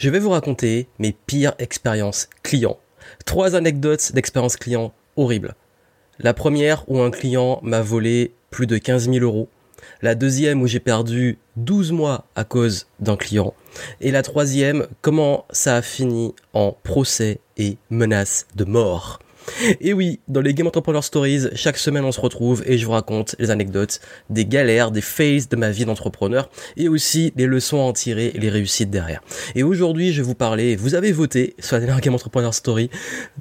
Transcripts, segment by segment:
Je vais vous raconter mes pires expériences clients. Trois anecdotes d'expérience client horribles. La première où un client m'a volé plus de 15 000 euros. La deuxième où j'ai perdu 12 mois à cause d'un client. Et la troisième, comment ça a fini en procès et menace de mort. Et oui, dans les Game Entrepreneur Stories, chaque semaine on se retrouve et je vous raconte les anecdotes, des galères, des phases de ma vie d'entrepreneur et aussi des leçons à en tirer et les réussites derrière. Et aujourd'hui, je vais vous parler, vous avez voté sur la dernière Game Entrepreneur Story,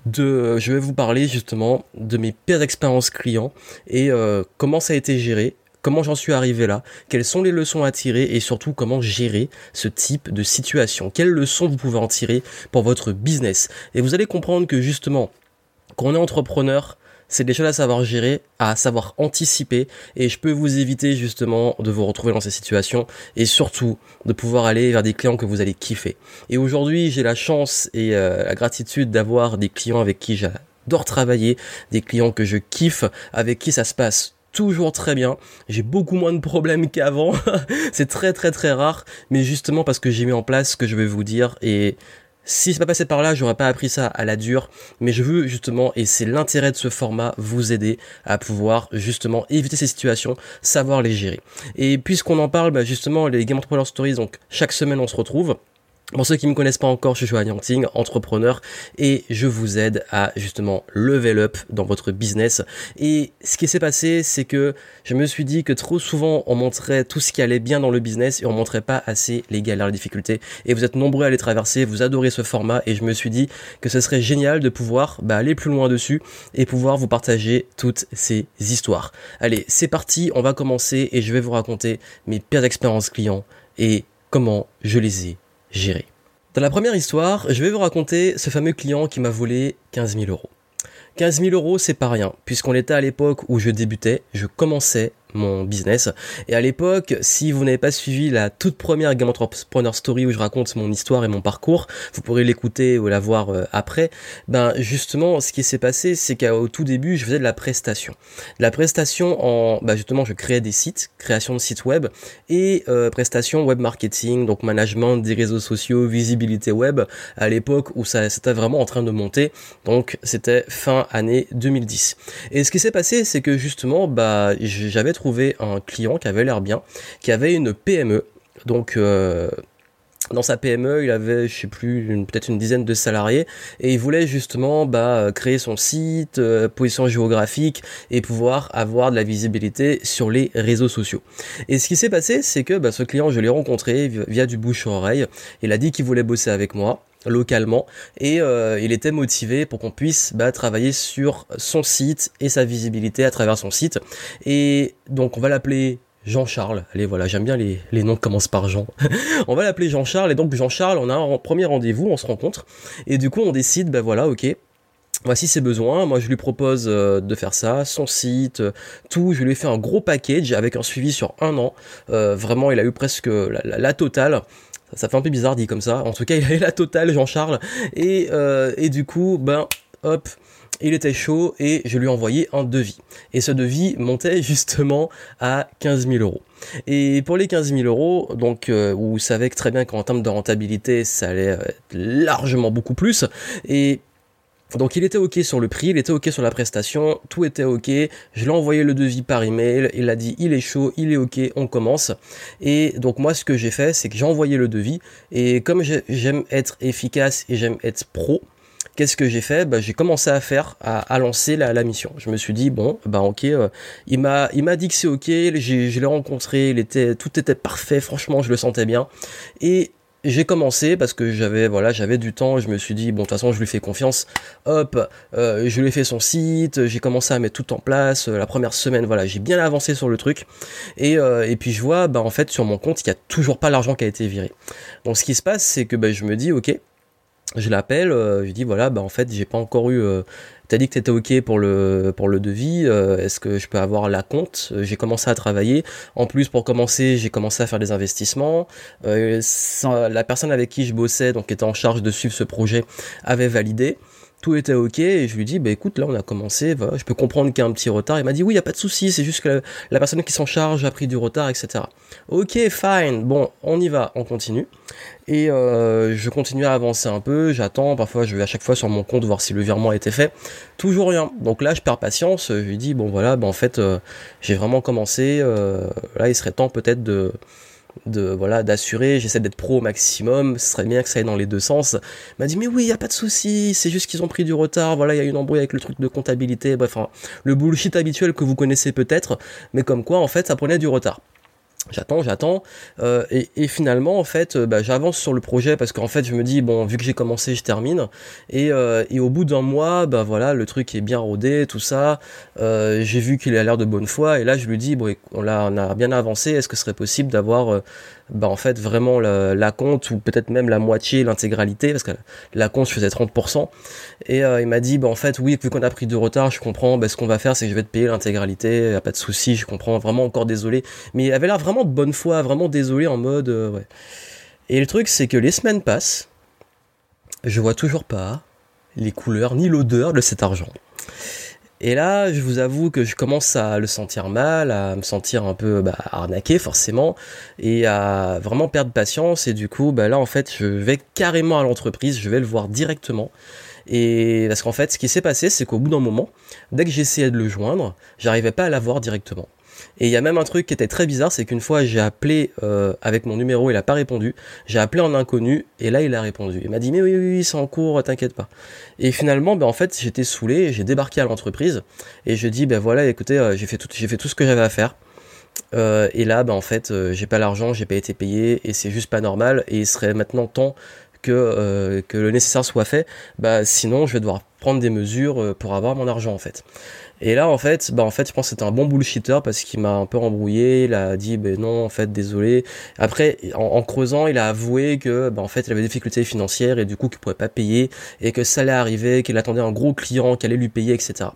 de, je vais vous parler justement de mes pires expériences clients et euh, comment ça a été géré, comment j'en suis arrivé là, quelles sont les leçons à tirer et surtout comment gérer ce type de situation. Quelles leçons vous pouvez en tirer pour votre business? Et vous allez comprendre que justement, quand on est entrepreneur, c'est des choses à savoir gérer, à savoir anticiper, et je peux vous éviter justement de vous retrouver dans ces situations, et surtout de pouvoir aller vers des clients que vous allez kiffer. Et aujourd'hui, j'ai la chance et euh, la gratitude d'avoir des clients avec qui j'adore travailler, des clients que je kiffe, avec qui ça se passe toujours très bien. J'ai beaucoup moins de problèmes qu'avant. c'est très très très rare, mais justement parce que j'ai mis en place ce que je vais vous dire et si c'est pas passé par là, j'aurais pas appris ça à la dure, mais je veux justement, et c'est l'intérêt de ce format, vous aider à pouvoir justement éviter ces situations, savoir les gérer. Et puisqu'on en parle, bah, justement, les Game Entrepreneur Stories, donc chaque semaine on se retrouve. Pour ceux qui ne me connaissent pas encore, je suis Joanne Yangting, entrepreneur, et je vous aide à justement level up dans votre business. Et ce qui s'est passé, c'est que je me suis dit que trop souvent on montrait tout ce qui allait bien dans le business et on montrait pas assez les galères, les difficultés. Et vous êtes nombreux à les traverser, vous adorez ce format, et je me suis dit que ce serait génial de pouvoir bah, aller plus loin dessus et pouvoir vous partager toutes ces histoires. Allez, c'est parti, on va commencer et je vais vous raconter mes pires expériences clients et comment je les ai gérer. Dans la première histoire, je vais vous raconter ce fameux client qui m'a volé 15 000 euros. 15 000 euros, c'est pas rien, puisqu'on était à l'époque où je débutais, je commençais mon business. Et à l'époque, si vous n'avez pas suivi la toute première Game Entrepreneur Story où je raconte mon histoire et mon parcours, vous pourrez l'écouter ou la voir euh, après. Ben justement, ce qui s'est passé, c'est qu'au tout début, je faisais de la prestation. la prestation en, ben justement, je créais des sites, création de sites web et euh, prestation web marketing, donc management des réseaux sociaux, visibilité web. À l'époque où ça c'était vraiment en train de monter, donc c'était fin année 2010. Et ce qui s'est passé, c'est que justement, bah j'avais trouvé un client qui avait l'air bien, qui avait une PME. Donc euh, dans sa PME, il avait, je sais plus, peut-être une dizaine de salariés, et il voulait justement bah, créer son site, euh, position géographique, et pouvoir avoir de la visibilité sur les réseaux sociaux. Et ce qui s'est passé, c'est que bah, ce client, je l'ai rencontré via du bouche-oreille. Il a dit qu'il voulait bosser avec moi localement. Et euh, il était motivé pour qu'on puisse bah, travailler sur son site et sa visibilité à travers son site. Et donc on va l'appeler Jean-Charles. Allez voilà, j'aime bien les, les, noms qui commencent par Jean. on va l'appeler Jean-Charles. Et donc Jean-Charles, on a un premier rendez-vous, on se rencontre. Et du coup on décide, ben voilà, ok, Voici ses besoins, moi je lui propose euh, de faire ça, son site, euh, tout, je lui ai fait un gros package avec un suivi sur un an, vraiment il a eu presque la, la totale, ça fait un peu bizarre dit comme ça. En tout cas, il avait la totale, Jean-Charles. Et, euh, et du coup, ben, hop, il était chaud et je lui ai envoyé un devis. Et ce devis montait justement à 15 000 euros. Et pour les 15 000 euros, donc euh, vous savez très bien qu'en termes de rentabilité, ça allait être largement beaucoup plus. Et donc il était ok sur le prix, il était ok sur la prestation, tout était ok. Je l'ai envoyé le devis par email, il a dit il est chaud, il est ok, on commence. Et donc moi ce que j'ai fait, c'est que j'ai envoyé le devis et comme j'aime être efficace et j'aime être pro, qu'est-ce que j'ai fait? Bah, J'ai commencé à faire, à, lancer la, mission. Je me suis dit, bon, bah ok, euh, il m'a il m'a dit que c'est ok, je l'ai rencontré, il était, tout était parfait, franchement, je le sentais bien. Et j'ai commencé parce que j'avais voilà j'avais du temps je me suis dit bon de toute façon je lui fais confiance. Hop euh, je lui ai fait son site j'ai commencé à mettre tout en place. La première semaine voilà j'ai bien avancé sur le truc. Et, euh, puis je vois bah en fait sur mon compte il y a toujours pas l'argent qui a été viré. Donc ce qui se passe c'est que bah, je me dis ok je l'appelle euh, je dis voilà bah en fait j'ai pas encore eu t'as dit que t'étais ok pour le pour le devis. Euh, est-ce que je peux avoir la compte? J'ai commencé à travailler. En plus, pour commencer, j'ai commencé à faire des investissements. Euh, la personne avec qui je bossais, donc qui était en charge de suivre ce projet, avait validé tout était ok et je lui dis bah écoute là on a commencé je peux comprendre qu'il y a un petit retard. Il m'a dit oui il y a pas de souci c'est juste que la, personne qui s'en charge a pris du retard etc ok fine. Bon on y va on continue. Et euh, je continue à avancer un peu j'attends parfois je vais à chaque fois sur mon compte voir si le virement a été fait. Toujours rien. Donc là je perds patience je lui dis bon voilà bah en fait euh, j'ai vraiment commencé euh, là il serait temps peut-être de de voilà d'assurer j'essaie d'être pro au maximum ce serait bien que ça aille dans les deux sens. M'a dit mais oui il y a pas de souci c'est juste qu'ils ont pris du retard voilà il y a une embrouille avec le truc de comptabilité bref le bullshit habituel que vous connaissez peut-être mais comme quoi en fait ça prenait du retard J'attends, j'attends, euh, et, finalement en fait, euh, bah, j'avance sur le projet parce qu'en fait je me dis bon vu que j'ai commencé, je termine, et, euh, au bout d'un mois, bah voilà, le truc est bien rodé, tout ça, j'ai vu qu'il a l'air de bonne foi, et là je lui dis bon, on a, on a bien avancé, est-ce que ce serait possible d'avoir bah en fait vraiment la, compte ou peut-être même la moitié, l'intégralité, parce que la compte je faisais 30%. Et euh, il m'a dit bah en fait oui vu qu'on a pris de retard, je comprends, bah, ce qu'on va faire c'est que je vais te payer l'intégralité, a pas de souci, je comprends, vraiment encore désolé. Mais il avait l'air vraiment de bonne foi, vraiment désolé en mode euh, ouais. Et le truc c'est que les semaines passent, je vois toujours pas les couleurs ni l'odeur de cet argent. Et là, je vous avoue que je commence à le sentir mal, à me sentir un peu bah, arnaqué forcément, et à vraiment perdre patience. Et du coup, bah, là, en fait, je vais carrément à l'entreprise, je vais le voir directement. Et parce qu'en fait, ce qui s'est passé, c'est qu'au bout d'un moment, dès que j'essayais de le joindre, j'arrivais pas à l'avoir directement. Et il y a même un truc qui était très bizarre, c'est qu'une fois j'ai appelé euh, avec mon numéro, il a pas répondu. J'ai appelé en inconnu et là il a répondu. Il m'a dit mais oui oui, oui c'est en cours, t'inquiète pas. Et finalement ben en fait j'étais saoulé, j'ai débarqué à l'entreprise et je dis ben voilà écoutez euh, j'ai fait tout j'ai fait tout ce que j'avais à faire. Euh, et là ben en fait j'ai pas l'argent, j'ai pas été payé et c'est juste pas normal et il serait maintenant temps que, que le nécessaire soit fait, bah sinon je vais devoir prendre des mesures pour avoir mon argent en fait. Et là, en fait, bah, en fait, je pense que c'était un bon bullshitter parce qu'il m'a un peu embrouillé. Il a dit, ben non, en fait, désolé. Après, en, creusant, il a avoué que, bah, en fait, il avait des difficultés financières et du coup, qu'il pourrait pas payer et que ça allait arriver, qu'il attendait un gros client qui allait lui payer, etc.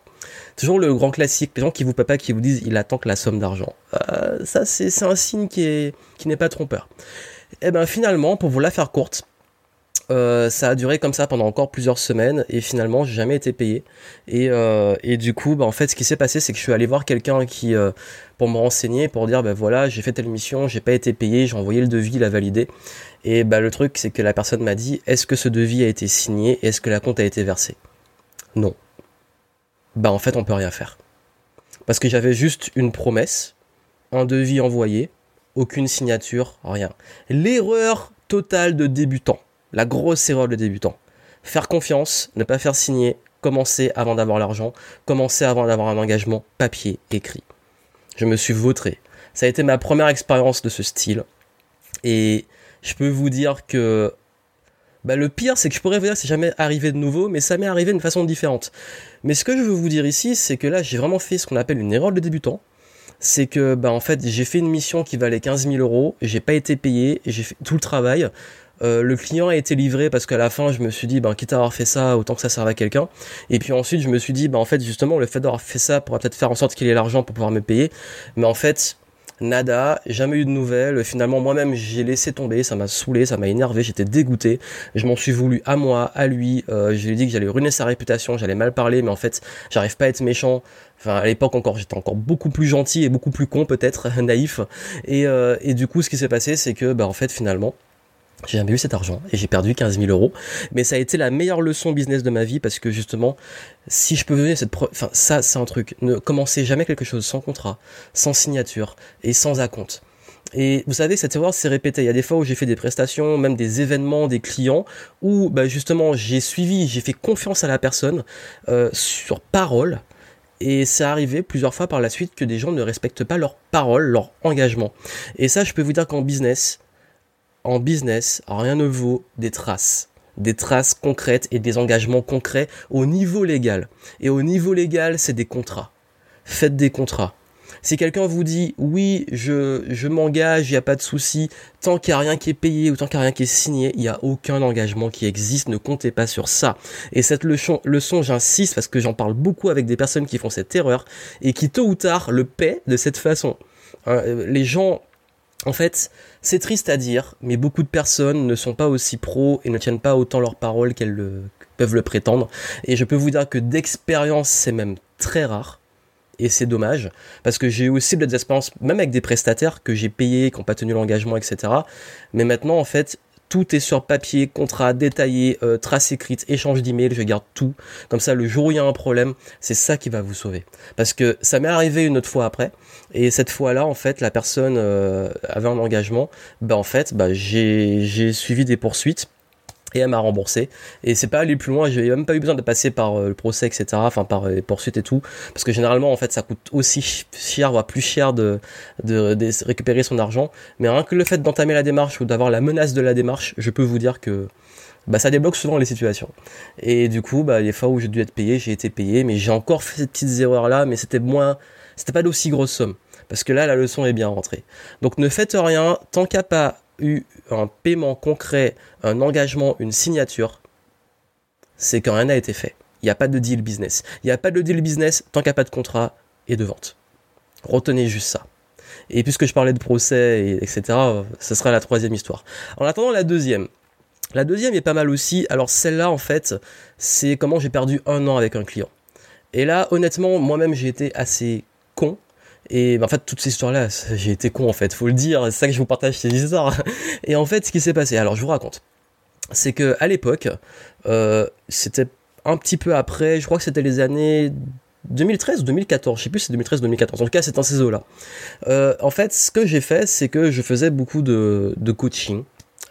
Toujours le grand classique, les gens qui vous pas, qui vous disent, il attend que la somme d'argent. Euh, ça, c'est un signe qui est, qui n'est pas trompeur. Et eh ben, finalement, pour vous la faire courte, euh, ça a duré comme ça pendant encore plusieurs semaines et finalement j'ai jamais été payé. Et, euh, du coup bah, en fait ce qui s'est passé c'est que je suis allé voir quelqu'un qui euh, pour me renseigner pour dire ben voilà j'ai fait telle mission j'ai pas été payé j'ai envoyé le devis il a validé. Et bah le truc c'est que la personne m'a dit est-ce que ce devis a été signé? Est-ce que la compte a été versée? Non. Bah en fait on peut rien faire. Parce que j'avais juste une promesse un devis envoyé aucune signature rien. L'erreur totale de débutant la grosse erreur de débutant. Faire confiance, ne pas faire signer, commencer avant d'avoir l'argent, commencer avant d'avoir un engagement papier écrit. Je me suis vautré. Ça a été ma première expérience de ce style. Et je peux vous dire que bah, le pire, c'est que je pourrais vous dire que c'est jamais arrivé de nouveau, mais ça m'est arrivé d'une façon différente. Mais ce que je veux vous dire ici, c'est que là, j'ai vraiment fait ce qu'on appelle une erreur de débutant. C'est que, bah, en fait, j'ai fait une mission qui valait 15 000 euros, j'ai pas été payé, j'ai fait tout le travail. Euh, le client a été livré parce qu'à la fin, je me suis dit, ben, quitte à avoir fait ça, autant que ça serve à quelqu'un. Et puis ensuite, je me suis dit, ben, en fait, justement, le fait d'avoir fait ça pourra peut-être faire en sorte qu'il ait l'argent pour pouvoir me payer. Mais en fait, nada, jamais eu de nouvelles. Finalement, moi-même, j'ai laissé tomber, ça m'a saoulé, ça m'a énervé, j'étais dégoûté. Je m'en suis voulu à moi, à lui. Euh, je lui ai dit que j'allais ruiner sa réputation, j'allais mal parler, mais en fait, j'arrive pas à être méchant. Enfin, à l'époque encore, j'étais encore beaucoup plus gentil et beaucoup plus con peut-être, naïf. Et, euh, et du coup, ce qui s'est passé, c'est que, bah, en fait, finalement, j'ai jamais eu cet argent et j'ai perdu 15 000 euros. Mais ça a été la meilleure leçon business de ma vie parce que justement, si je peux venir cette enfin, ça, c'est un truc. Ne commencez jamais quelque chose sans contrat, sans signature et sans acompte. Et vous savez, cette erreur s'est répétée. Il y a des fois où j'ai fait des prestations, même des événements, des clients, où bah, justement j'ai suivi, j'ai fait confiance à la personne euh, sur parole. Et c'est arrivé plusieurs fois par la suite que des gens ne respectent pas leur parole, leur engagement. Et ça, je peux vous dire qu'en business, en business, rien ne vaut des traces. Des traces concrètes et des engagements concrets au niveau légal. Et au niveau légal, c'est des contrats. Faites des contrats. Si quelqu'un vous dit oui, je, je m'engage, il n'y a pas de souci, tant qu'il n'y a rien qui est payé ou tant qu'il n'y a rien qui est signé, il n'y a aucun engagement qui existe, ne comptez pas sur ça. Et cette leçon, leçon j'insiste parce que j'en parle beaucoup avec des personnes qui font cette erreur et qui tôt ou tard le paient de cette façon. Hein, les gens en fait, c'est triste à dire, mais beaucoup de personnes ne sont pas aussi pros et ne tiennent pas autant leurs paroles qu'elles peuvent le prétendre. Et je peux vous dire que d'expérience, c'est même très rare. Et c'est dommage, parce que j'ai eu aussi des expériences, même avec des prestataires que j'ai payés, qui n'ont pas tenu l'engagement, etc. Mais maintenant, en fait, tout est sur papier, contrat détaillé, euh, trace écrite, échange d'emails, je garde tout. Comme ça, le jour où il y a un problème, c'est ça qui va vous sauver. Parce que ça m'est arrivé une autre fois après, et cette fois-là, en fait, la personne euh, avait un engagement. Ben en fait, bah, j'ai suivi des poursuites et elle m'a remboursé et c'est pas aller plus loin j'ai même pas eu besoin de passer par euh, le procès etc enfin par les poursuites et tout parce que généralement en fait ça coûte aussi cher voire plus cher de, récupérer son argent mais rien que le fait d'entamer la démarche ou d'avoir la menace de la démarche je peux vous dire que bah, ça débloque souvent les situations. Et du coup, bah, les fois où j'ai dû être payé, j'ai été payé, mais j'ai encore fait ces petites erreurs là, mais c'était moins, c'était pas d'aussi grosse somme. Parce que là, la leçon est bien rentrée. Donc ne faites rien tant a pas un paiement concret, un engagement, une signature, c'est que rien n'a été fait. Il n'y a pas de deal business. Il n'y a pas de deal business tant qu'il n'y a pas de contrat et de vente. Retenez juste ça. Et puisque je parlais de procès, et etc., ce sera la troisième histoire. En attendant la deuxième. La deuxième est pas mal aussi. Alors celle-là, en fait, c'est comment j'ai perdu un an avec un client. Et là, honnêtement, moi-même, j'ai été assez con et bah, en fait, toutes ces histoires-là, j'ai été con en fait, faut le dire, c'est ça que je vous partage ces histoires. Et en fait, ce qui s'est passé, alors je vous raconte, c'est que à l'époque, euh, c'était un petit peu après, je crois que c'était les années 2013 ou 2014, je sais plus si c'est 2013 ou 2014, en tout cas c'est un ces là Euh, en fait, ce que j'ai fait, c'est que je faisais beaucoup de, de coaching,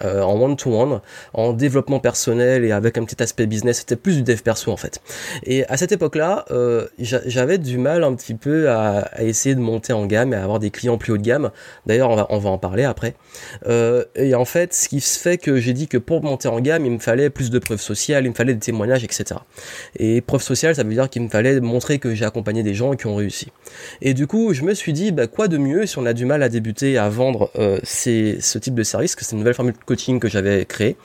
euh, en one-to-one, en développement personnel et avec un petit aspect business. C'était plus du dev perso en fait. Et à cette époque-là, euh, j'avais du mal un petit peu à, essayer de monter en gamme et à avoir des clients plus haut de gamme. D'ailleurs, on va, on va en parler après. Euh, et en fait, ce qui fait que j'ai dit que pour monter en gamme, il me fallait plus de preuves sociales, il me fallait des témoignages, etc. Et preuves sociales, ça veut dire qu'il me fallait montrer que j'ai accompagné des gens qui ont réussi. Et du coup, je me suis dit, bah, quoi de mieux si on a du mal à débuter à vendre ces, ce type de service, que c'est une nouvelle formule que j'avais créé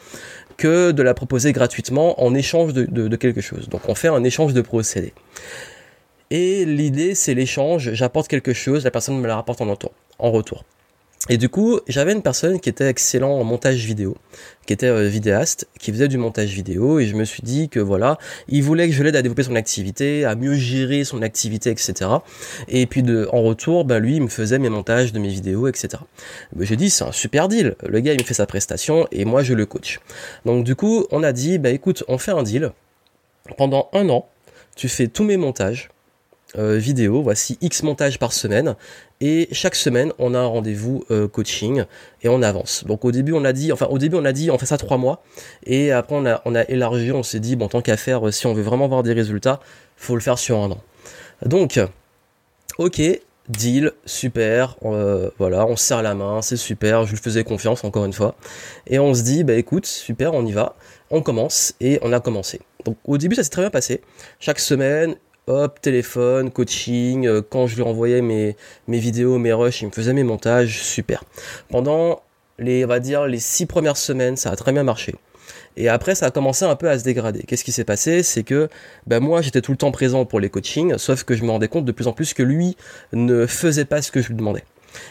que de la proposer gratuitement en échange de, quelque chose. Donc on fait un échange de procédés. Et l'idée c'est l'échange, j'apporte quelque chose, la personne me la rapporte en retour. Et du coup, j'avais une personne qui était excellent en montage vidéo, qui était euh, vidéaste, qui faisait du montage vidéo, et je me suis dit que voilà, il voulait que je l'aide à développer son activité, à mieux gérer son activité, etc. Et puis en retour, bah lui, il me faisait mes montages de mes vidéos, etc. J'ai dit, c'est un super deal. Le gars, il me fait sa prestation, et moi, je le coach. Donc du coup, on a dit, bah écoute, on fait un deal. Pendant un an, tu fais tous mes montages, euh, vidéo, voici X montages par semaine, et chaque semaine on a un rendez-vous euh, coaching et on avance. Donc au début on a dit, enfin au début on a dit on fait ça trois mois, et après on a, on a élargi, on s'est dit bon tant qu'à faire, si on veut vraiment avoir des résultats, faut le faire sur un an. Donc, ok, deal, super, euh, voilà, on serre la main, c'est super, je lui faisais confiance encore une fois, et on se dit bah écoute, super, on y va, on commence, et on a commencé. Donc au début ça s'est très bien passé. Chaque semaine, hop, téléphone, coaching, euh, quand je lui envoyais mes, mes vidéos, mes rushs, il me faisait mes montages, super. Pendant les, on va dire, les six premières semaines, ça a très bien marché. Et après, ça a commencé un peu à se dégrader. Qu'est-ce qui s'est passé? C'est que ben moi, j'étais tout le temps présent pour les coachings, sauf que je me rendais compte de plus en plus que lui ne faisait pas ce que je lui demandais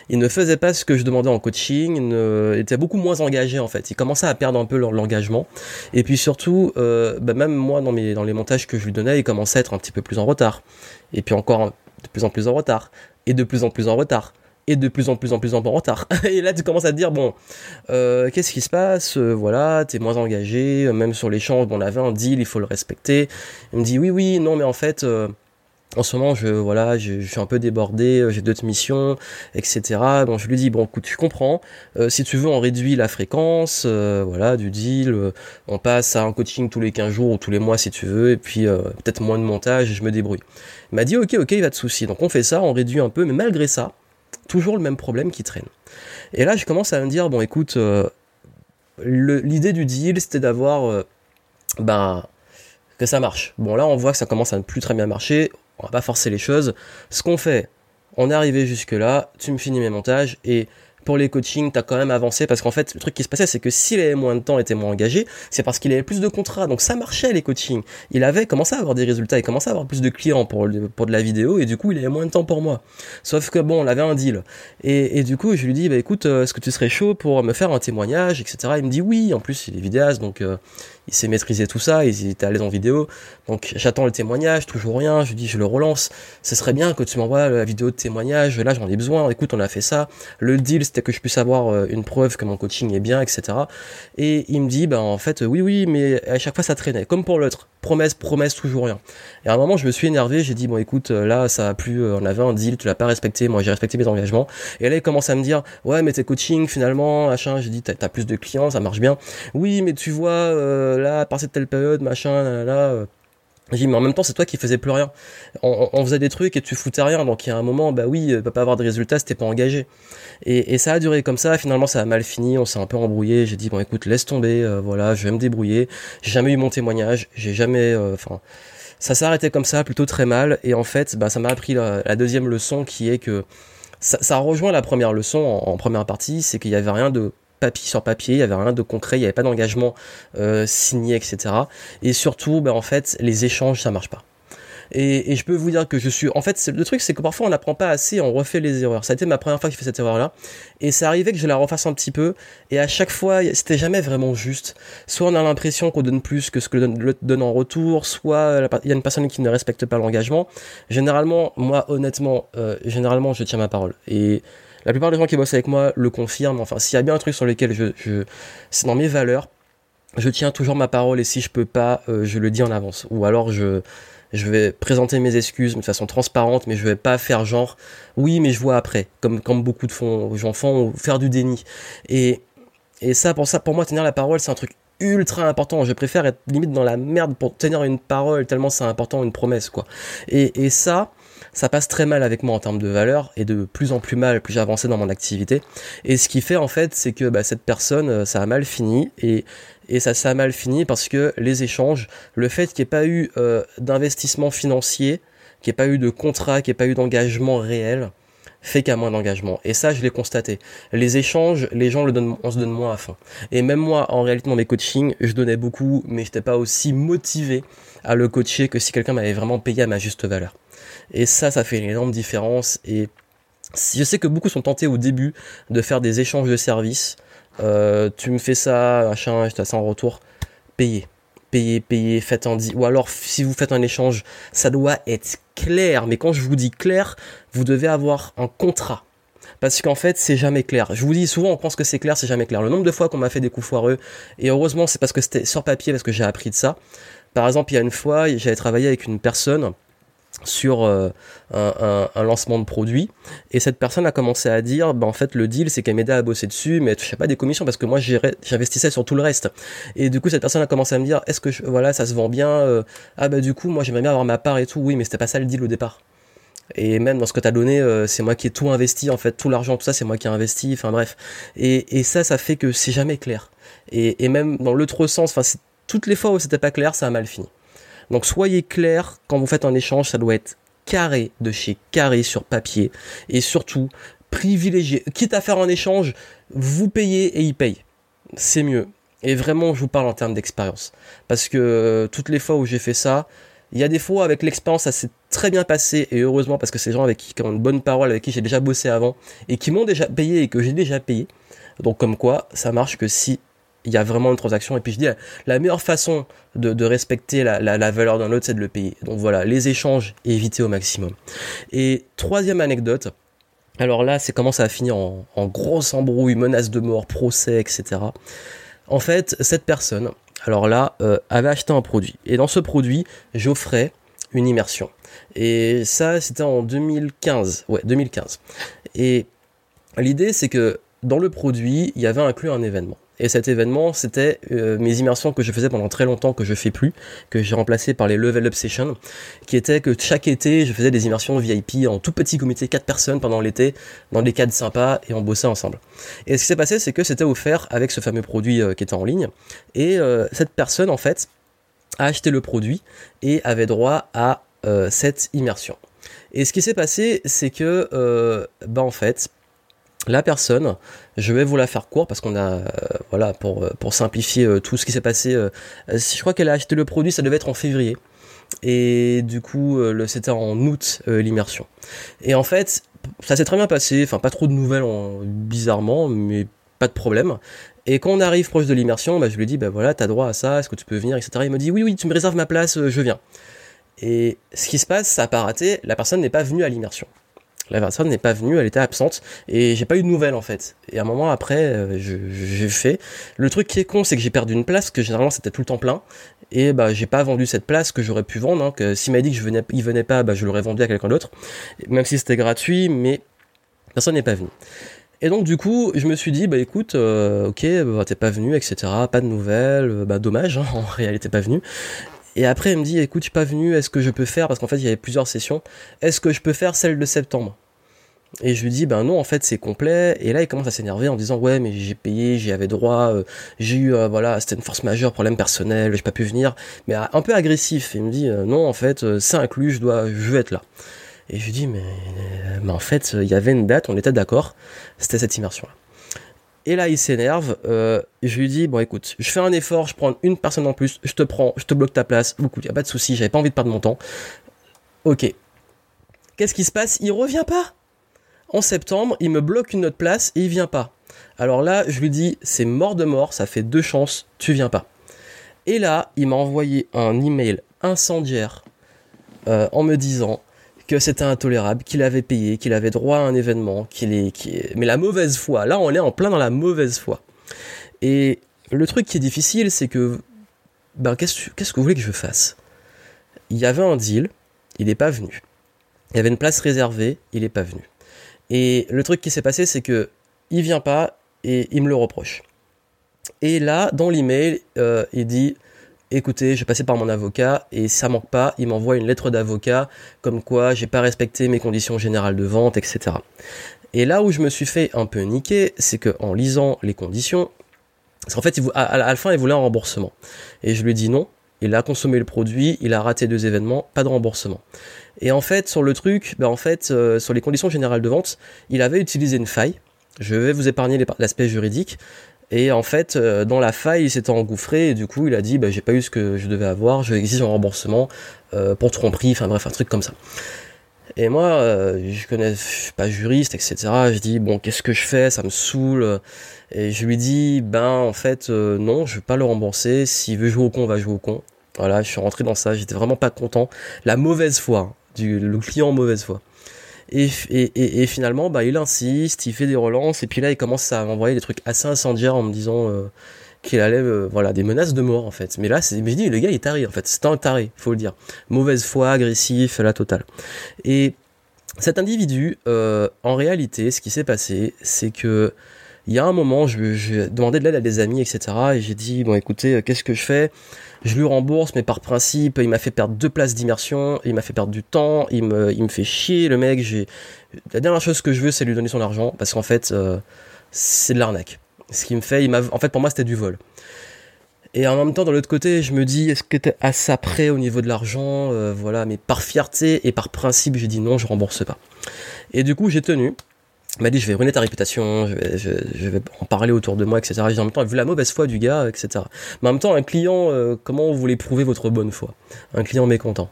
il ne faisait pas ce que je demandais en coaching, il était beaucoup moins engagé en fait. Il commençait à perdre un peu l'engagement. Et puis surtout, euh, bah, même moi dans, dans les montages que je lui donnais, il commençait à être un petit peu plus en retard. Et puis encore de plus en plus en retard. Et de plus en plus en retard et de plus en plus en plus en retard. Et là, tu commences à te dire bon, euh, qu'est-ce qui se passe? Euh, Voilà, t'es moins engagé, même sur l'échange, bon, on avait un deal, il faut le respecter. Il me dit oui, oui, non, mais en fait, en ce moment, je voilà, je, suis un peu débordé, euh, j'ai d'autres missions, etc. Bon, je lui dis bon, écoute, tu comprends. Euh, si tu veux, on réduit la fréquence, euh, voilà, du deal. on passe à un coaching tous les 15 jours ou tous les mois si tu veux, et puis peut-être moins de montage, je me débrouille. Il m'a dit ok, ok, il va de souci. Donc on fait ça, on réduit un peu, mais malgré ça, toujours le même problème qui traîne. Et là, je commence à me dire bon, écoute, l'idée du deal, c'était d'avoir, ben que ça marche. Bon là on voit que ça commence à ne plus très bien marcher, on va pas forcer les choses. Ce qu'on fait, On est arrivé jusque là, tu me finis mes montages et pour les coachings, t'as quand même avancé parce qu'en fait, le truc qui se passait, c'est que s'il avait moins de temps, était moins engagé, c'est parce qu'il avait plus de contrats. Donc ça marchait les coachings. Il avait commencé à avoir des résultats, il commençait à avoir plus de clients pour, pour de la vidéo et du coup, il avait moins de temps pour moi. Sauf que bon, on avait un deal. Et, et du coup, je lui dis, bah écoute, euh, est-ce que tu serais chaud pour me faire un témoignage, etc. Il me dit oui. En plus, il est vidéaste, donc euh, il sait maîtriser tout ça, il était à l'aise en vidéo. Donc j'attends le témoignage, toujours rien, je dis je le relance. Ce serait bien que tu m'envoies la vidéo de témoignage, là j'en ai besoin, écoute on a fait ça. Le deal c'était que je puisse avoir euh, une preuve que mon coaching est bien, etc. Et il me dit bah en fait oui oui mais à chaque fois ça traînait, comme pour l'autre. Promesse, promesse, toujours rien. Et à un moment je me suis énervé, j'ai dit bon écoute euh, là ça a plus, euh, on avait un deal, tu l'as pas respecté, moi j'ai respecté mes engagements. Et là il commence à me dire ouais mais tes coachings finalement, machin, j'ai dit t'as as plus de clients, ça marche bien. Oui mais tu vois là, à partir de telle période, machin, là, là. Euh. J'ai dit, mais en même temps, c'est toi qui faisais plus rien. On, faisait des trucs et tu foutais rien. Donc, il y a un moment, bah oui, peut pas avoir de résultats t'es pas engagé. Et, ça a duré comme ça. Finalement, ça a mal fini. On s'est un peu embrouillé. J'ai dit, bon, écoute, laisse tomber. Euh, voilà, je vais me débrouiller. J'ai jamais eu mon témoignage. J'ai jamais, euh, enfin, ça s'est arrêté comme ça, plutôt très mal. Et en fait, bah, ça m'a appris la, deuxième leçon qui est que ça, ça rejoint la première leçon en première partie. C'est qu'il y avait rien de papier sur papier, il y avait rien de concret, il n'y avait pas d'engagement euh, signé, etc. Et surtout, ben, en fait, les échanges, ça marche pas. Et, je peux vous dire que je suis. En fait, le truc, c'est que parfois on n'apprend pas assez, on refait les erreurs. Ça a été ma première fois que j'ai fait cette erreur-là. Et c'est arrivé que je la refasse un petit peu. Et à chaque fois, c'était jamais vraiment juste. Soit on a l'impression qu'on donne plus que ce que le donne en retour, soit il y a une personne qui ne respecte pas l'engagement. Généralement, moi, honnêtement, euh, généralement, je tiens ma parole. Et la plupart des gens qui bossent avec moi le confirment. Enfin, s'il y a bien un truc sur lequel je, c'est dans mes valeurs, je tiens toujours ma parole et si je peux pas, euh, je le dis en avance. Ou alors je, je vais présenter mes excuses de façon transparente, mais je vais pas faire genre oui, mais je vois après, comme, comme beaucoup de gens font, ou faire du déni. Et, et ça, pour ça, pour moi, tenir la parole, c'est un truc ultra important. Je préfère être limite dans la merde pour tenir une parole tellement c'est important, une promesse, quoi. Et, et ça, ça passe très mal avec moi en termes de valeur et de plus en plus mal plus j'avançais dans mon activité. Et ce qui fait en fait, c'est que bah, cette personne, euh, ça a mal fini et et ça, ça a mal fini parce que les échanges, le fait qu'il n'y ait pas eu euh, d'investissement financier, qu'il n'y ait pas eu de contrat, qu'il n'y ait pas eu d'engagement réel, fait qu'à moins d'engagement. Et ça, je l'ai constaté. Les échanges, les gens le donnent, on se donne moins à fond. Et même moi, en réalité, dans mes coachings, je donnais beaucoup, mais je n'étais pas aussi motivé à le coacher que si quelqu'un m'avait vraiment payé à ma juste valeur. Et ça, ça fait une énorme différence. Et je sais que beaucoup sont tentés au début de faire des échanges de services. Euh, tu me fais ça, machin, je te ça en retour. Payez. Payez, payez, faites un Ou alors, si vous faites un échange, ça doit être clair. Mais quand je vous dis clair, vous devez avoir un contrat. Parce qu'en fait, c'est jamais clair. Je vous dis souvent, on pense que c'est clair, c'est jamais clair. Le nombre de fois qu'on m'a fait des coups foireux, et heureusement, c'est parce que c'était sur papier, parce que j'ai appris de ça. Par exemple, il y a une fois, j'avais travaillé avec une personne sur euh, un, lancement de produit et cette personne a commencé à dire bah en fait le deal c'est qu'elle m'aidait à bosser dessus mais elle touchait pas des commissions parce que moi j'investissais sur tout le reste et du coup cette personne a commencé à me dire est-ce que voilà ça se vend bien euh, ah bah du coup moi j'aimerais bien avoir ma part et tout oui mais c'était pas ça le deal au départ et même dans ce que tu as donné, euh, c'est moi qui ai tout investi, en fait, tout l'argent, tout ça, c'est moi qui ai investi, enfin bref. Et, et ça, ça fait que c'est jamais clair. Et, et même dans l'autre sens, enfin, toutes les fois où c'était pas clair, ça a mal fini. Donc soyez clair quand vous faites un échange, ça doit être carré de chez carré sur papier et surtout privilégié. Quitte à faire un échange, vous payez et il paye. C'est mieux. Et vraiment, je vous parle en termes d'expérience. Parce que euh, toutes les fois où j'ai fait ça, il y a des fois avec l'expérience, ça s'est très bien passé et heureusement parce que c'est des gens avec qui, ont une bonne parole, avec qui j'ai déjà bossé avant et qui m'ont déjà payé et que j'ai déjà payé. Donc comme quoi, ça marche que si il y a vraiment une transaction. Et puis je dis, la meilleure façon de, respecter la, valeur d'un autre, c'est de le payer. Donc voilà, les échanges, éviter au maximum. Et troisième anecdote, alors là, c'est comment ça a fini en, grosse embrouille, menace de mort, procès, etc. En fait, cette personne, alors là, euh, avait acheté un produit. Et dans ce produit, j'offrais une immersion. Et ça, c'était en 2015. Ouais, 2015. Et l'idée, c'est que dans le produit, il y avait inclus un événement. Et cet événement, c'était euh, mes immersions que je faisais pendant très longtemps, que je fais plus, que j'ai remplacé par les Level Up Sessions, qui était que chaque été, je faisais des immersions VIP en tout petit comité, quatre personnes pendant l'été, dans des cadres sympas, et on bossait ensemble. Et ce qui s'est passé, c'est que c'était offert avec ce fameux produit euh, qui était en ligne, et euh, cette personne, en fait, a acheté le produit et avait droit à cette immersion. Et ce qui s'est passé, c'est que, bah en fait, la personne, je vais vous la faire court parce qu'on a, euh, voilà, pour, euh, pour simplifier euh, tout ce qui s'est passé. je crois qu'elle a acheté le produit, ça devait être en février. Et du coup, c'était en août l'immersion. Et en fait, ça s'est très bien passé. Enfin, pas trop de nouvelles, en, bizarrement, mais pas de problème. Et quand on arrive proche de l'immersion, bah, je lui dis, bah voilà, t'as droit à ça, est-ce que tu peux venir, etc. Il me dit, oui, oui, tu me réserves ma place, je viens. Et ce qui se passe, ça n'a pas raté, la personne n'est pas venue à l'immersion. La personne n'est pas venue, elle était absente et j'ai pas eu de nouvelles en fait. Et un moment après, euh, j'ai fait. Le truc qui est con, c'est que j'ai perdu une place, que généralement c'était tout le temps plein. Et bah j'ai pas vendu cette place que j'aurais pu vendre. Hein, que s'il m'a dit que je venais, il venait pas, bah je l'aurais vendu à quelqu'un d'autre, même si c'était gratuit, mais personne n'est pas venu. Et donc du coup, je me suis dit, bah écoute, euh, ok, bah, t'es pas venu, etc. Pas de nouvelles, bah dommage, hein, en réalité pas venu. Et après, il me dit, écoute, je suis pas venu, est-ce que je peux faire, parce qu'en fait, il y avait plusieurs sessions, est-ce que je peux faire celle de septembre? Et je lui dis, ben non, en fait, c'est complet. Et là, il commence à s'énerver en disant, ouais, mais j'ai payé, j'y avais droit, euh, j'ai eu, euh, voilà, c'était une force majeure, problème personnel, j'ai pas pu venir. Mais un peu agressif. Il me dit, euh, non, en fait, c'est inclus, je dois, je veux être là. Et je lui dis, mais, mais en fait, il y avait une date, on était d'accord, c'était cette immersion-là. Et là, il s'énerve. Euh, je lui dis bon, écoute, je fais un effort, je prends une personne en plus, je te prends, je te bloque ta place. Beaucoup, y a pas de souci, j'avais pas envie de perdre mon temps. Ok. Qu'est-ce qui se passe? Il revient pas. En septembre, il me bloque une autre place et il vient pas. Alors là, je lui dis c'est mort de mort, ça fait deux chances, tu viens pas. Et là, il m'a envoyé un email incendiaire euh, en me disant que c'était intolérable, qu'il avait payé, qu'il avait droit à un événement, qu'il est, mais la mauvaise foi. Là, on est en plein dans la mauvaise foi. Et le truc qui est difficile, c'est que, ben, qu'est-ce, qu'est-ce que vous voulez que je fasse? Il y avait un deal, il n'est pas venu. Il y avait une place réservée, il n'est pas venu. Et le truc qui s'est passé, c'est que il vient pas et il me le reproche. Et là, dans l'email, euh, il dit écoutez, je vais passer par mon avocat et ça manque pas, il m'envoie une lettre d'avocat comme quoi j'ai pas respecté mes conditions générales de vente, etc. Et là où je me suis fait un peu niquer, c'est que en lisant les conditions, en fait, à, la fin, il voulait un remboursement. Et je lui dit non, il a consommé le produit, il a raté deux événements, pas de remboursement. Et en fait, sur le truc, ben en fait, euh, sur les conditions générales de vente, il avait utilisé une faille. Je vais vous épargner l'aspect juridique. Et en fait, euh, dans la faille, il s'était engouffré et du coup, il a dit bah, j'ai pas eu ce que je devais avoir, je exige un remboursement euh, pour tromperie, enfin bref, un truc comme ça. Et moi, euh, je connais, je suis pas juriste, etc. Je dis bon, qu'est-ce que je fais Ça me saoule. Et je lui dis ben en fait non, je vais pas le rembourser. S'il veut jouer au con, on va jouer au con. Voilà, je suis rentré dans ça. J'étais vraiment pas content. La mauvaise foi, hein, du le client mauvaise foi. Et, et, finalement, bah, il insiste, il fait des relances, et puis là, il commence à m'envoyer des trucs assez incendiaires en me disant euh, qu'il allait, euh, voilà, des menaces de mort en fait. Mais là, c'est, mais je dis, le gars, il est taré en fait. C'est un taré, faut le dire. Mauvaise foi, agressif, la totale. Et cet individu, euh, en réalité, ce qui s'est passé, c'est que il y a un moment, je, je demandais de l'aide à des amis, etc. Et j'ai dit, bon, écoutez, qu'est-ce que je fais? Je lui rembourse, mais par principe, il m'a fait perdre deux places d'immersion, il m'a fait perdre du temps, il me, il me fait chier, le mec. J'ai la dernière chose que je veux, c'est lui donner son argent, parce qu'en fait, euh, c'est de l'arnaque. Ce qui me fait, il en fait, pour moi, c'était du vol. Et en même temps, de l'autre côté, je me dis, est-ce que t'es ça près au niveau de l'argent, euh, voilà. Mais par fierté et par principe, j'ai dit non, je rembourse pas. Et du coup, j'ai tenu m'a dit je vais ruiner ta réputation, je vais, en parler autour de moi, etc. J'ai en même temps vu la mauvaise foi du gars, etc. Mais en même temps, un client, euh, comment vous voulez prouver votre bonne foi? Un client mécontent.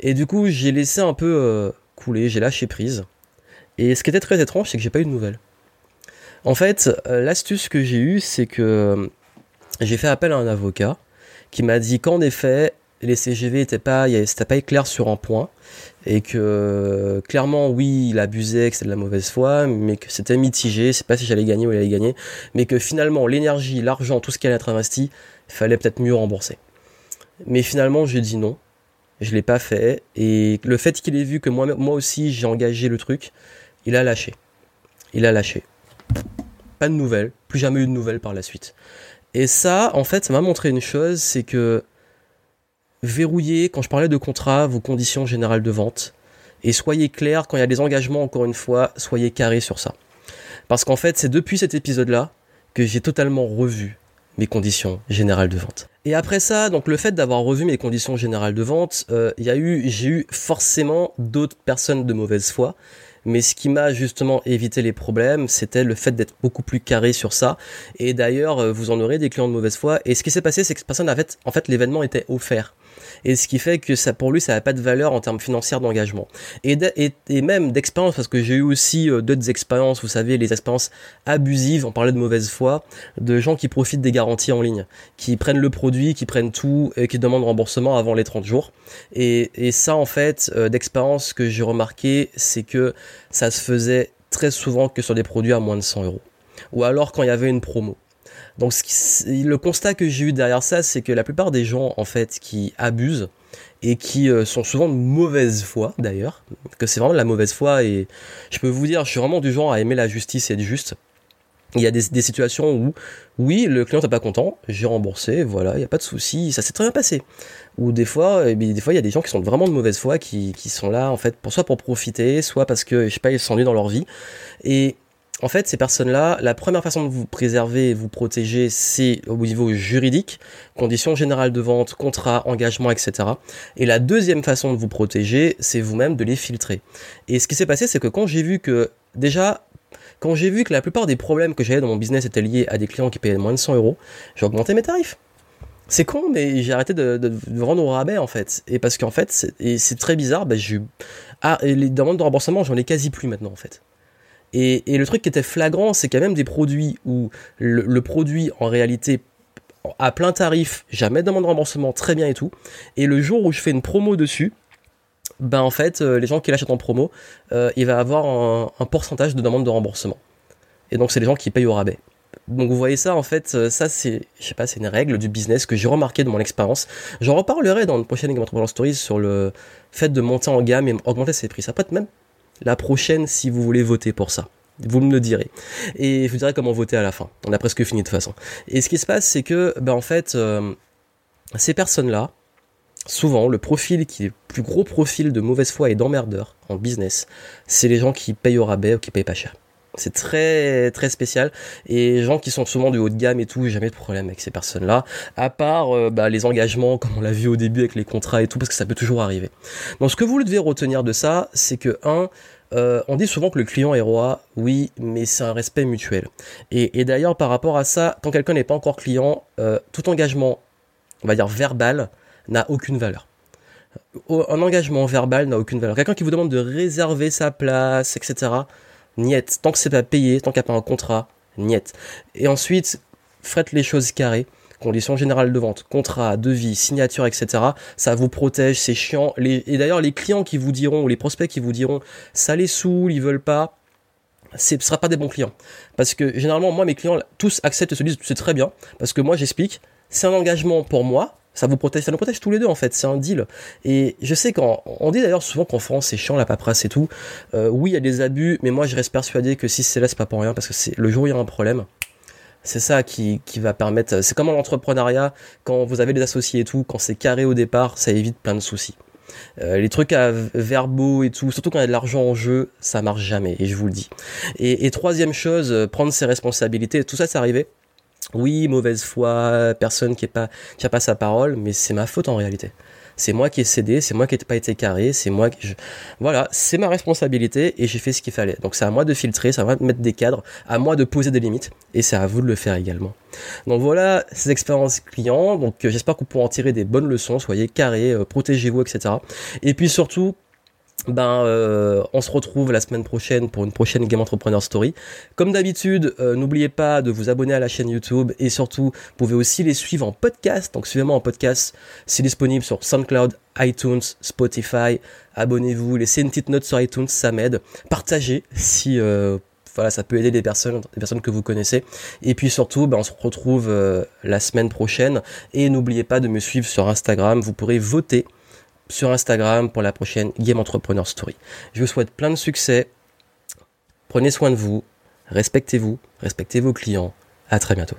Et du coup, j'ai laissé un peu euh, couler, j'ai lâché prise. Et ce qui était très étrange, c'est que j'ai pas eu de nouvelles. En fait, euh, l'astuce que j'ai eue, c'est que j'ai fait appel à un avocat qui m'a dit qu'en effet, les CGV n'étaient pas, c'était pas clair sur un point, et que clairement, oui, il abusait, que c'était de la mauvaise foi, mais que c'était mitigé, c'est pas si j'allais gagner ou il allait gagner, mais que finalement, l'énergie, l'argent, tout ce qui allait être investi, fallait peut-être mieux rembourser. Mais finalement, j'ai dit non, je l'ai pas fait, et le fait qu'il ait vu que moi, moi aussi j'ai engagé le truc, il a lâché. Il a lâché. Pas de nouvelles, plus jamais eu de nouvelles par la suite. Et ça, en fait, ça m'a montré une chose, c'est que verrouillez, quand je parlais de contrat, vos conditions générales de vente. Et soyez clair, quand il y a des engagements, encore une fois, soyez carré sur ça. Parce qu'en fait, c'est depuis cet épisode-là que j'ai totalement revu mes conditions générales de vente. Et après ça, donc le fait d'avoir revu mes conditions générales de vente, euh, y a eu, j'ai eu forcément d'autres personnes de mauvaise foi. Mais ce qui m'a justement évité les problèmes, c'était le fait d'être beaucoup plus carré sur ça. Et d'ailleurs, euh, vous en aurez des clients de mauvaise foi. Et ce qui s'est passé, c'est que personne, en en fait l'événement était offert et ce qui fait que ça pour lui ça n'a pas de valeur en termes financiers d'engagement. Et, même d'expérience parce que j'ai eu aussi euh, d'autres expériences vous savez les expériences abusives on parlait de mauvaise foi de gens qui profitent des garanties en ligne qui prennent le produit qui prennent tout et qui demandent remboursement avant les 30 jours. Et, ça en fait euh, d'expérience que j'ai remarqué c'est que ça se faisait très souvent que sur des produits à moins de 100 euros. Ou alors quand il y avait une promo donc le constat que j'ai eu derrière ça, c'est que la plupart des gens en fait qui abusent et qui euh, sont souvent de mauvaise foi d'ailleurs, que c'est vraiment de la mauvaise foi et je peux vous dire, je suis vraiment du genre à aimer la justice et être juste. Il y a des, situations où, oui, le client n'est pas content, j'ai remboursé, voilà, il n'y a pas de souci, ça s'est très bien passé. Ou des fois, eh des fois, il y a des gens qui sont vraiment de mauvaise foi, qui, qui sont là, en fait, pour, soit pour profiter, soit parce que, je sais pas, ils s'ennuient dans leur vie. Et en fait, ces personnes-là, la première façon de vous préserver et vous protéger, c'est au niveau juridique, conditions générales de vente, contrat, engagement, etc. Et la deuxième façon de vous protéger, c'est vous-même de les filtrer. Et ce qui s'est passé, c'est que quand j'ai vu que, déjà, quand j'ai vu que la plupart des problèmes que j'avais dans mon business étaient liés à des clients qui payaient moins de 100 euros, j'ai augmenté mes tarifs. C'est con, mais j'ai arrêté de, de, vendre au rabais en fait. Et parce qu'en fait, c'est très bizarre, bah, j'ai ah, et les demandes de remboursement, j'en ai quasi plus maintenant en fait. Et, le truc qui était flagrant, c'est qu'il y a même des produits où le, produit en réalité à plein tarif, jamais de demande de remboursement, très bien et tout. Et le jour où je fais une promo dessus, ben en fait, euh, les gens qui l'achètent en promo, euh, il va avoir un, pourcentage de demande de remboursement. Et donc c'est les gens qui payent au rabais. Donc vous voyez ça en fait, euh, ça c'est, je sais pas, c'est une règle du business que j'ai remarqué de mon expérience. J'en reparlerai dans une prochaine Game Entrepreneur Stories sur le fait de monter en gamme et augmenter ses prix. Ça peut être même la prochaine si vous voulez voter pour ça. Vous me le direz. Et je vous dirai comment voter à la fin. On a presque fini de toute façon. Et ce qui se passe, c'est que, ben en fait, euh, ces personnes-là, souvent, le profil qui est le plus gros profil de mauvaise foi et d'emmerdeur en business, c'est les gens qui payent au rabais ou qui payent pas cher. C'est très très spécial et gens qui sont souvent du haut de gamme et tout, jamais de problème avec ces personnes-là, à part euh, bah, les engagements comme on l'a vu au début avec les contrats et tout, parce que ça peut toujours arriver. Donc ce que vous devez retenir de ça, c'est que un, euh, on dit souvent que le client est roi, oui, mais c'est un respect mutuel. Et, d'ailleurs, par rapport à ça, quand quelqu'un n'est pas encore client, euh, tout engagement, on va dire verbal, n'a aucune valeur. Un engagement verbal n'a aucune valeur. Quelqu'un qui vous demande de réserver sa place, etc., niet. Tant que c'est pas payé, tant qu'il n'y a pas un contrat, niet. Et ensuite, faites les choses carrées conditions générales de vente, contrat, devis, signature, etc. Ça vous protège, c'est chiant. et d'ailleurs, les clients qui vous diront, ou les prospects qui vous diront, ça les saoule, ils veulent pas, ce ne sera pas des bons clients. Parce que généralement, moi, mes clients, tous acceptent et se disent, c'est très bien, parce que moi, j'explique, c'est un engagement pour moi, ça vous protège, ça nous protège tous les deux en fait, c'est un deal. Et je sais qu'on on dit d'ailleurs souvent qu'en France c'est chiant la paperasse et tout. Euh, oui, il y a des abus, mais moi je reste persuadé que si c'est là, c'est pas pour rien parce que c'est le jour où il y a un problème, c'est ça qui, qui va permettre. C'est comme en entrepreneuriat, quand vous avez des associés et tout, quand c'est carré au départ, ça évite plein de soucis. Euh, les trucs à verbaux et tout, surtout quand il y a de l'argent en jeu, ça marche jamais, et je vous le dis. Et, troisième chose, euh, prendre ses responsabilités, tout ça c'est arrivé. Oui, mauvaise foi, personne qui n'a pas, sa parole, mais c'est ma faute en réalité c'est moi qui ai cédé, c'est moi qui n'ai pas été carré, c'est moi qui... Voilà, c'est ma responsabilité et j'ai fait ce qu'il fallait. Donc c'est à moi de filtrer, c'est à moi de mettre des cadres, à moi de poser des limites et c'est à vous de le faire également. Donc voilà ces expériences clients, donc euh, j'espère que vous pourrez en tirer des bonnes leçons, soyez carrés, euh, protégez-vous, etc. Et puis surtout, ben euh, on se retrouve la semaine prochaine pour une prochaine Game Entrepreneur Story. Comme d'habitude, euh, n'oubliez pas de vous abonner à la chaîne YouTube et surtout, vous pouvez aussi les suivre en podcast. Donc suivez-moi en podcast, c'est disponible sur SoundCloud, iTunes, Spotify. Abonnez-vous, laissez une petite note sur iTunes, ça m'aide. Partagez si euh, voilà, ça peut aider des personnes, des personnes que vous connaissez. Et puis surtout, ben, on se retrouve la semaine prochaine. Et n'oubliez pas de me suivre sur Instagram. Vous pourrez voter sur Instagram pour la prochaine Game Entrepreneur Story. Je vous souhaite plein de succès. Prenez soin de vous, respectez-vous, respectez vos clients. À très bientôt.